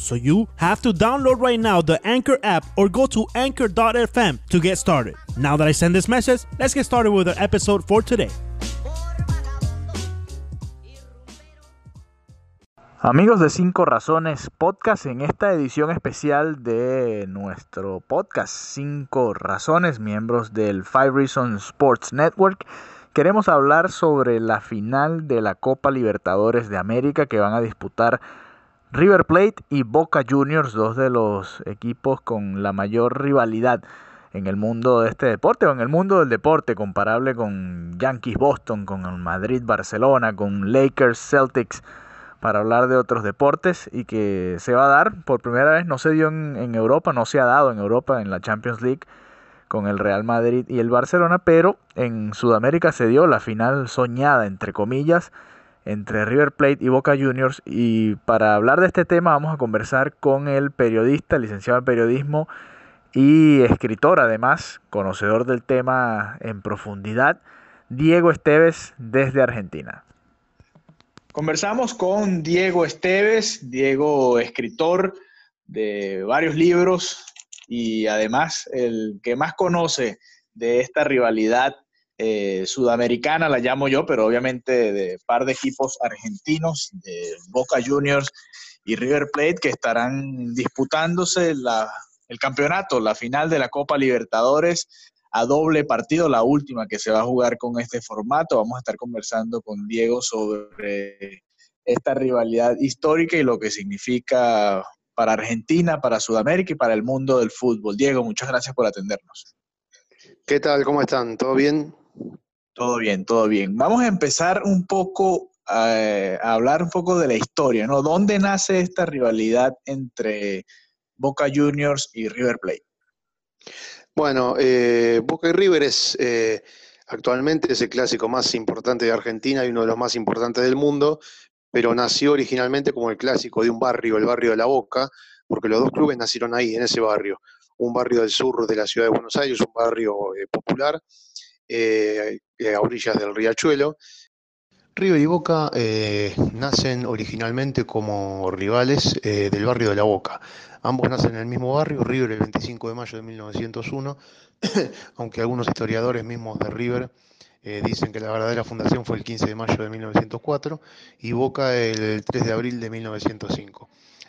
So you have to download right now the Anchor app or go to anchor.fm to get started. Now that I send this message, let's get started with our episode for today. Amigos de Cinco Razones Podcast, en esta edición especial de nuestro podcast Cinco Razones, miembros del Five Reasons Sports Network, queremos hablar sobre la final de la Copa Libertadores de América que van a disputar River Plate y Boca Juniors, dos de los equipos con la mayor rivalidad en el mundo de este deporte o en el mundo del deporte, comparable con Yankees Boston, con Madrid Barcelona, con Lakers Celtics, para hablar de otros deportes y que se va a dar por primera vez, no se dio en, en Europa, no se ha dado en Europa en la Champions League con el Real Madrid y el Barcelona, pero en Sudamérica se dio la final soñada, entre comillas, entre River Plate y Boca Juniors. Y para hablar de este tema vamos a conversar con el periodista, licenciado en periodismo y escritor además, conocedor del tema en profundidad, Diego Esteves desde Argentina. Conversamos con Diego Esteves, Diego escritor de varios libros y además el que más conoce de esta rivalidad eh, sudamericana, la llamo yo, pero obviamente de par de equipos argentinos, de Boca Juniors y River Plate, que estarán disputándose el campeonato, la final de la Copa Libertadores a doble partido, la última que se va a jugar con este formato. Vamos a estar conversando con Diego sobre esta rivalidad histórica y lo que significa para Argentina, para Sudamérica y para el mundo del fútbol. Diego, muchas gracias por atendernos. ¿Qué tal? ¿Cómo están? ¿Todo bien? Todo bien, todo bien. Vamos a empezar un poco eh, a, hablar un poco de la historia, ¿no? ¿Dónde nace esta rivalidad entre Boca Juniors y River Plate? Bueno, eh, Boca y River es eh, actualmente es el clásico más importante de Argentina y uno de los más importantes del mundo, pero nació originalmente como el clásico de un barrio, el barrio de La Boca, porque los dos clubes nacieron ahí, en ese barrio. Un barrio del sur de la ciudad de Buenos Aires, un barrio popular, eh, eh, a orillas del riachuelo. River y Boca eh, nacen originalmente como rivales del barrio de La Boca. Ambos nacen en el mismo barrio, River el 25 de mayo de 1901, aunque algunos historiadores mismos de River dicen que la verdadera fundación fue el 15 de mayo de 1904 y Boca el 3 de abril de 1905.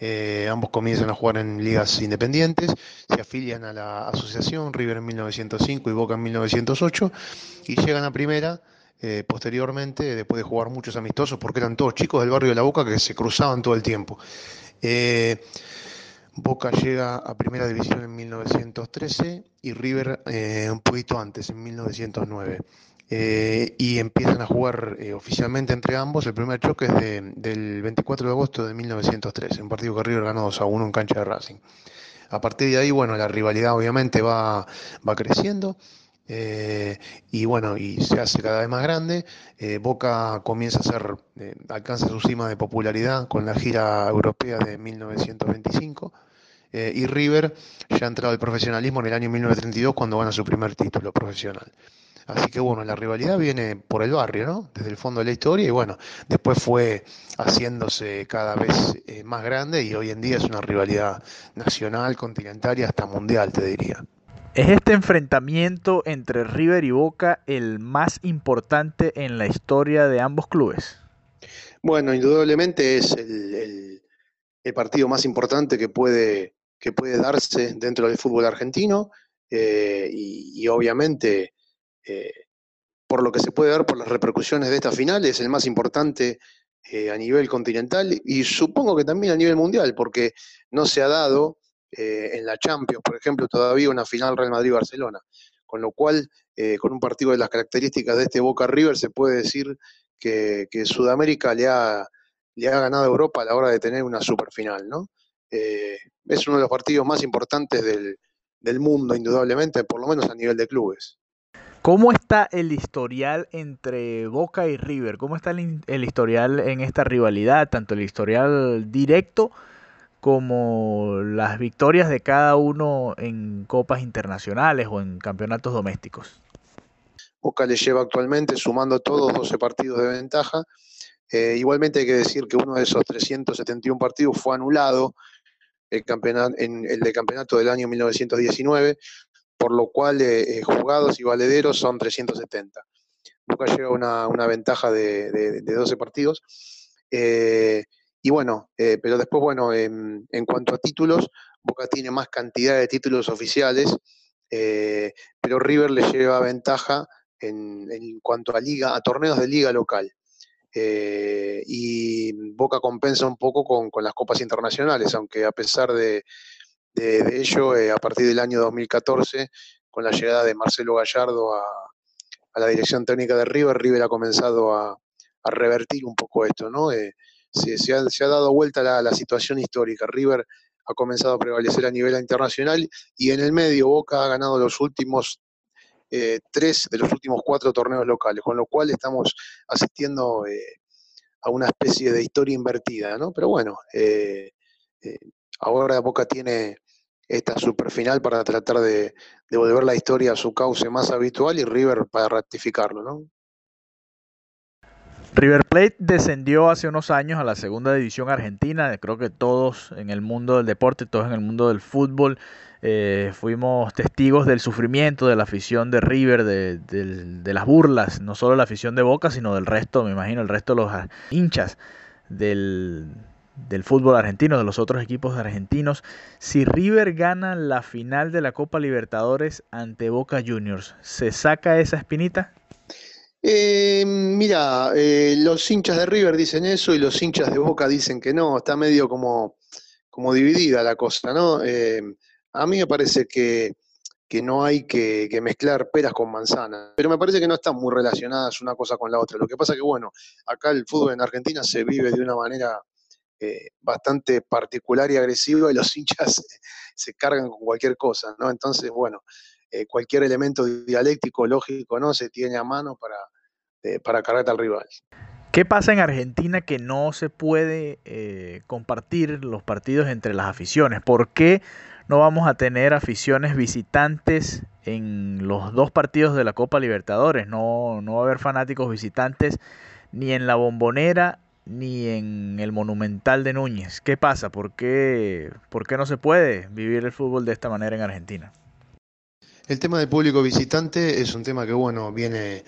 Eh, ambos comienzan a jugar en ligas independientes, se afilian a la asociación River en 1905 y Boca en 1908 y llegan a primera eh, posteriormente, después de jugar muchos amistosos, porque eran todos chicos del barrio de la Boca que se cruzaban todo el tiempo. Eh, Boca llega a primera división en 1913 y River un poquito antes, en 1909. Eh, y empiezan a jugar eh, oficialmente entre ambos. El primer choque es del 24 de agosto de 1903, un partido que River ganó 2 a 1 en cancha de Racing. A partir de ahí, bueno, la rivalidad obviamente va, creciendo. Eh, y bueno, y se hace cada vez más grande. Boca comienza a ser, alcanza su cima de popularidad con la gira europea de 1925. y River ya ha entrado al profesionalismo en el año 1932 cuando gana su primer título profesional. Así que bueno, la rivalidad viene por el barrio, ¿no? Desde el fondo de la historia y bueno, después fue haciéndose cada vez eh, más grande y hoy en día es una rivalidad nacional, continental y hasta mundial, te diría. ¿Es este enfrentamiento entre River y Boca el más importante en la historia de ambos clubes? Bueno, indudablemente es el, partido más importante que puede, que puede darse dentro del fútbol argentino eh, y obviamente eh, por lo que se puede dar por las repercusiones de esta final, es el más importante eh, a nivel continental y supongo que también a nivel mundial, porque no se ha dado eh, en la Champions, por ejemplo, todavía una final Real Madrid-Barcelona. Con lo cual, con un partido de las características de este Boca River, se puede decir que, Sudamérica le ha, le ha ganado a Europa a la hora de tener una superfinal, ¿no? es uno de los partidos más importantes del mundo, indudablemente, por lo menos a nivel de clubes. ¿Cómo está el historial entre Boca y River? ¿Cómo está el, historial en esta rivalidad? Tanto el historial directo como las victorias de cada uno en copas internacionales o en campeonatos domésticos. Boca le lleva actualmente, sumando todos 12 partidos de ventaja. Eh, igualmente hay que decir que uno de esos 371 partidos fue anulado el, campeonato, en el de campeonato del año 1919, por lo cual eh, eh, jugados y valederos son 370. Boca lleva una, ventaja de, 12 partidos. Eh, y bueno, pero después, bueno, en, cuanto a títulos, Boca tiene más cantidad de títulos oficiales, pero River le lleva ventaja en, en, cuanto a liga, a torneos de liga local. y Boca compensa un poco con, con, las copas internacionales, aunque a pesar de, de, ello, eh, a partir del año 2014, con la llegada de Marcelo Gallardo a, la dirección técnica de River, River ha comenzado a, revertir un poco esto, ¿no? Eh, se, ha, dado vuelta la, la, situación histórica. River ha comenzado a prevalecer a nivel internacional y en el medio Boca ha ganado los últimos eh, tres de los últimos cuatro torneos locales, con lo cual estamos asistiendo a una especie de historia invertida, ¿no? Pero bueno, ahora Boca tiene esta superfinal para tratar de devolver la historia a su cauce más habitual y River para ratificarlo, ¿no? River Plate descendió hace unos años a la segunda división argentina. Creo que todos en el mundo del deporte, todos en el mundo del fútbol, eh, fuimos testigos del sufrimiento de la afición de River, de, de, las burlas, no solo la afición de Boca, sino del resto, me imagino, el resto de los hinchas del, del fútbol argentino, de los otros equipos argentinos. Si River gana la final de la Copa Libertadores ante Boca Juniors, ¿se saca esa espinita? Eh, mira, eh, los hinchas de River dicen eso y los hinchas de Boca dicen que no, está medio como, como dividida la cosa, ¿no? Eh, a mí me parece que, no hay que, que, mezclar peras con manzanas, pero me parece que no están muy relacionadas una cosa con la otra. Lo que pasa que, bueno, acá el fútbol en Argentina se vive de una manera eh, bastante particular y agresivo y los hinchas se cargan con cualquier cosa, ¿no? Entonces, bueno, eh, cualquier elemento dialéctico, lógico, ¿no? Se tiene a mano para, eh, para cargar al rival. ¿Qué pasa en Argentina que no se puede compartir los partidos entre las aficiones? ¿Por qué no vamos a tener aficiones visitantes en los dos partidos de la Copa Libertadores? No, no va a haber fanáticos visitantes ni en la bombonera ni en el Monumental de Núñez. ¿Qué pasa? ¿Por qué, ¿Por qué no se puede vivir el fútbol de esta manera en Argentina? El tema del público visitante es un tema que, bueno, viene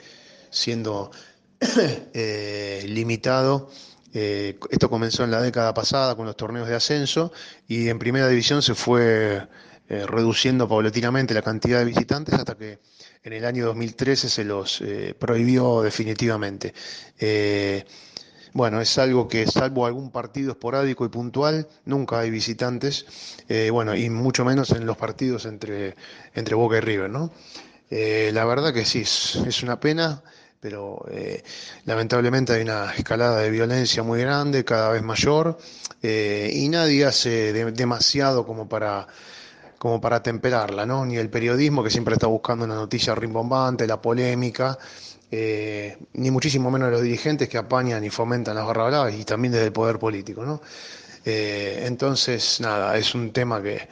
siendo eh, limitado. Eh, esto comenzó en la década pasada con los torneos de ascenso y en primera división se fue eh, reduciendo paulatinamente la cantidad de visitantes hasta que en el año 2013 se los prohibió definitivamente. Bueno, es algo que salvo algún partido esporádico y puntual, nunca hay visitantes, eh, bueno, y mucho menos en los partidos entre, entre Boca y River, ¿no? Eh, la verdad que sí, es, una pena, pero eh, lamentablemente hay una escalada de violencia muy grande, cada vez mayor, y nadie hace demasiado como para como para temperarla, ¿no? Ni el periodismo que siempre está buscando una noticia rimbombante, la polémica, eh, ni muchísimo menos los dirigentes que apañan y fomentan las barra y también desde el poder político. ¿no? Eh, entonces, nada, es un tema que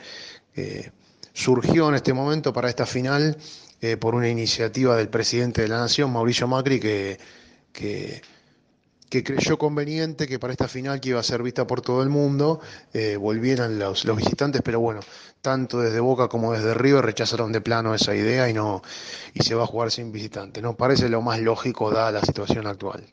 surgió en este momento para esta final eh, por una iniciativa del presidente de la Nación, Mauricio Macri, que, que que creyó conveniente que para esta final que iba a ser vista por todo el mundo eh, volvieran los, los, visitantes, pero bueno, tanto desde Boca como desde River rechazaron de plano esa idea y no y se va a jugar sin visitantes. No parece lo más lógico dada la situación actual.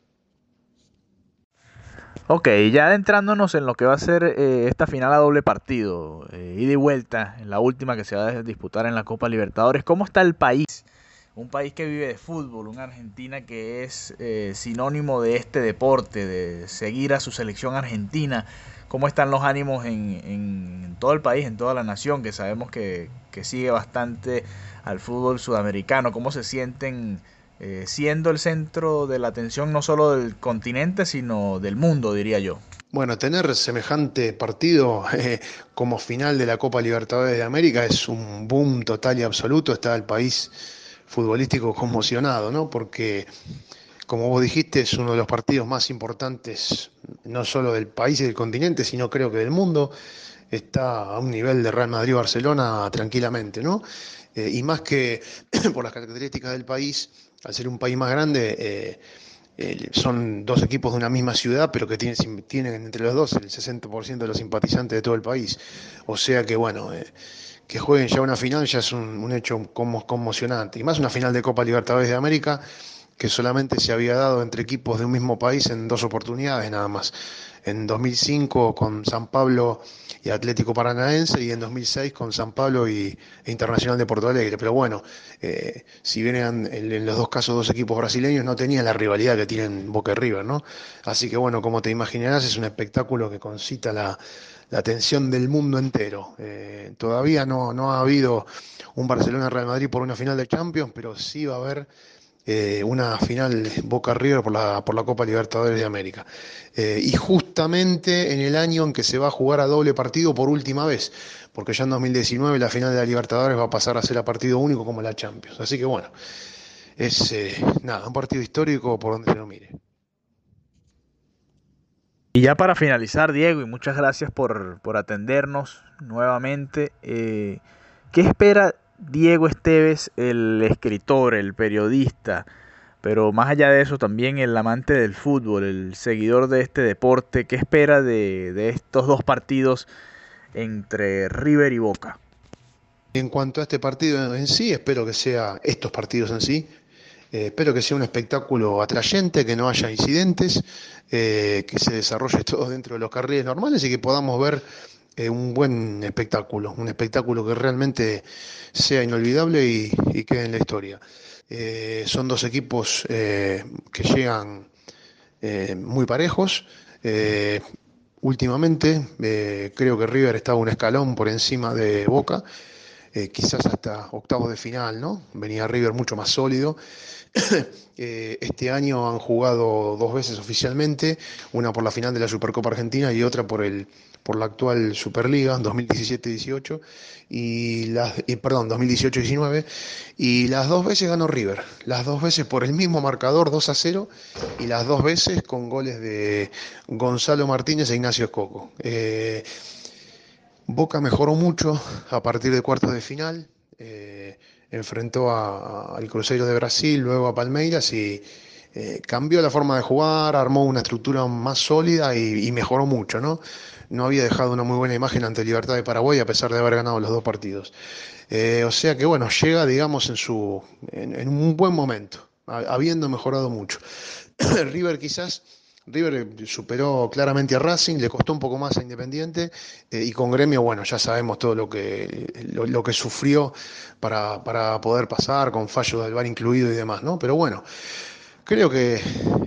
Ok, ya adentrándonos en lo que va a ser eh, esta final a doble partido, eh, ida y vuelta, en la última que se va a disputar en la Copa Libertadores, ¿cómo está el país? Un país que vive de fútbol, una Argentina que es eh, sinónimo de este deporte, de seguir a su selección argentina. ¿Cómo están los ánimos en, todo el país, en toda la nación, que sabemos que, sigue bastante al fútbol sudamericano? ¿Cómo se sienten eh, siendo el centro de la atención no solo del continente, sino del mundo, diría yo? Bueno, tener semejante partido eh, como final de la Copa Libertadores de América es un boom total y absoluto. Está el país futbolístico conmocionado, ¿no? Porque, como vos dijiste, es uno de los partidos más importantes, no solo del país y del continente, sino creo que del mundo. Está a un nivel de Real Madrid-Barcelona tranquilamente, ¿no? Eh, y más que por las características del país, al ser un país más grande, eh, eh, son dos equipos de una misma ciudad, pero que tienen, tienen entre los dos el 60% de los simpatizantes de todo el país. O sea que, bueno, que jueguen ya una final ya es un, hecho conmocionante. Y más una final de Copa Libertadores de América que solamente se había dado entre equipos de un mismo país en dos oportunidades nada más. En 2005 con San Pablo y Atlético Paranaense y en 2006 con San Pablo y e Internacional de Porto Alegre. Pero bueno, eh, si bien en los dos casos dos equipos brasileños, no tenían la rivalidad que tienen Boca y River, ¿no? Así que bueno, como te imaginarás, es un espectáculo que concita la, atención del mundo entero. Eh, todavía no, no ha habido un Barcelona-Real Madrid por una final de Champions, pero sí va a haber eh, una final Boca River por la, por la Copa Libertadores de América. Eh, y justamente en el año en que se va a jugar a doble partido por última vez, porque ya en 2019 la final de la Libertadores va a pasar a ser a partido único como la Champions. Así que bueno, es nada, un partido histórico por donde se lo mire. Y ya para finalizar, Diego, y muchas gracias por, por atendernos nuevamente, ¿qué espera Diego Esteves, el escritor, el periodista, pero más allá de eso también el amante del fútbol, el seguidor de este deporte, ¿qué espera de, estos dos partidos entre River y Boca? En cuanto a este partido en sí, espero que sea estos partidos en sí, eh, espero que sea un espectáculo atrayente, que no haya incidentes, eh, que se desarrolle todo dentro de los carriles normales y que podamos ver eh, un buen espectáculo, un espectáculo que realmente sea inolvidable y, quede en la historia. Son dos equipos que llegan muy parejos. últimamente creo que River estaba un escalón por encima de Boca, quizás hasta octavos de final, ¿no? Venía River mucho más sólido. este año han jugado dos veces oficialmente, una por la final de la Supercopa Argentina y otra por el por la actual Superliga 2017-18 y las perdón 2018-19 y las dos veces ganó River, las dos veces por el mismo marcador 2 a 0 y las dos veces con goles de Gonzalo Martínez e Ignacio Escoco. Boca mejoró mucho a partir de cuartos de final, eh, enfrentó al Cruzeiro de Brasil, luego a Palmeiras y eh, cambió la forma de jugar, armó una estructura más sólida y, y mejoró mucho, ¿no? no había dejado una muy buena imagen ante Libertad de Paraguay a pesar de haber ganado los dos partidos. Eh, o sea que bueno, llega digamos en, su, en, un buen momento, habiendo mejorado mucho. River quizás... River superó claramente a Racing, le costó un poco más a Independiente eh, y con Gremio, bueno, ya sabemos todo lo que, lo, que sufrió para, para, poder pasar, con fallos del VAR incluido y demás, ¿no? Pero bueno, Creo que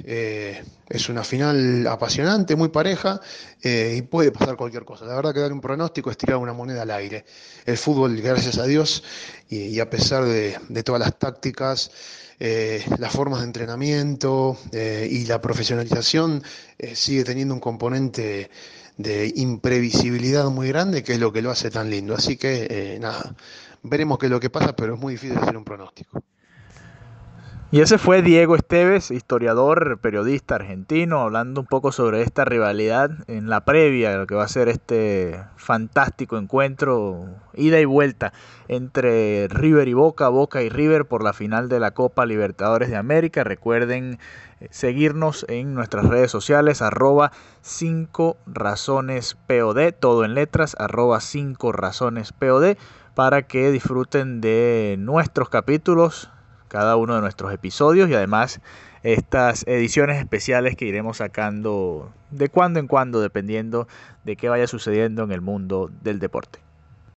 eh, es una final apasionante, muy pareja eh, y puede pasar cualquier cosa. La verdad que dar un pronóstico es tirar una moneda al aire. El fútbol, gracias a Dios, y, a pesar de, todas las tácticas, eh, las formas de entrenamiento y la profesionalización, sigue teniendo un componente de imprevisibilidad muy grande, que es lo que lo hace tan lindo. Así que, nada, veremos qué es lo que pasa, pero es muy difícil hacer un pronóstico. Y ese fue Diego Esteves, historiador, periodista argentino, hablando un poco sobre esta rivalidad en la previa de lo que va a ser este fantástico encuentro, ida y vuelta entre River y Boca, Boca y River por la final de la Copa Libertadores de América. Recuerden eh, seguirnos en nuestras redes sociales, arroba 5 razones POD, todo en letras, arroba 5 razones POD, para que disfruten de nuestros capítulos cada uno de nuestros episodios y además estas ediciones especiales que iremos sacando de cuando en cuando dependiendo de qué vaya sucediendo en el mundo del deporte.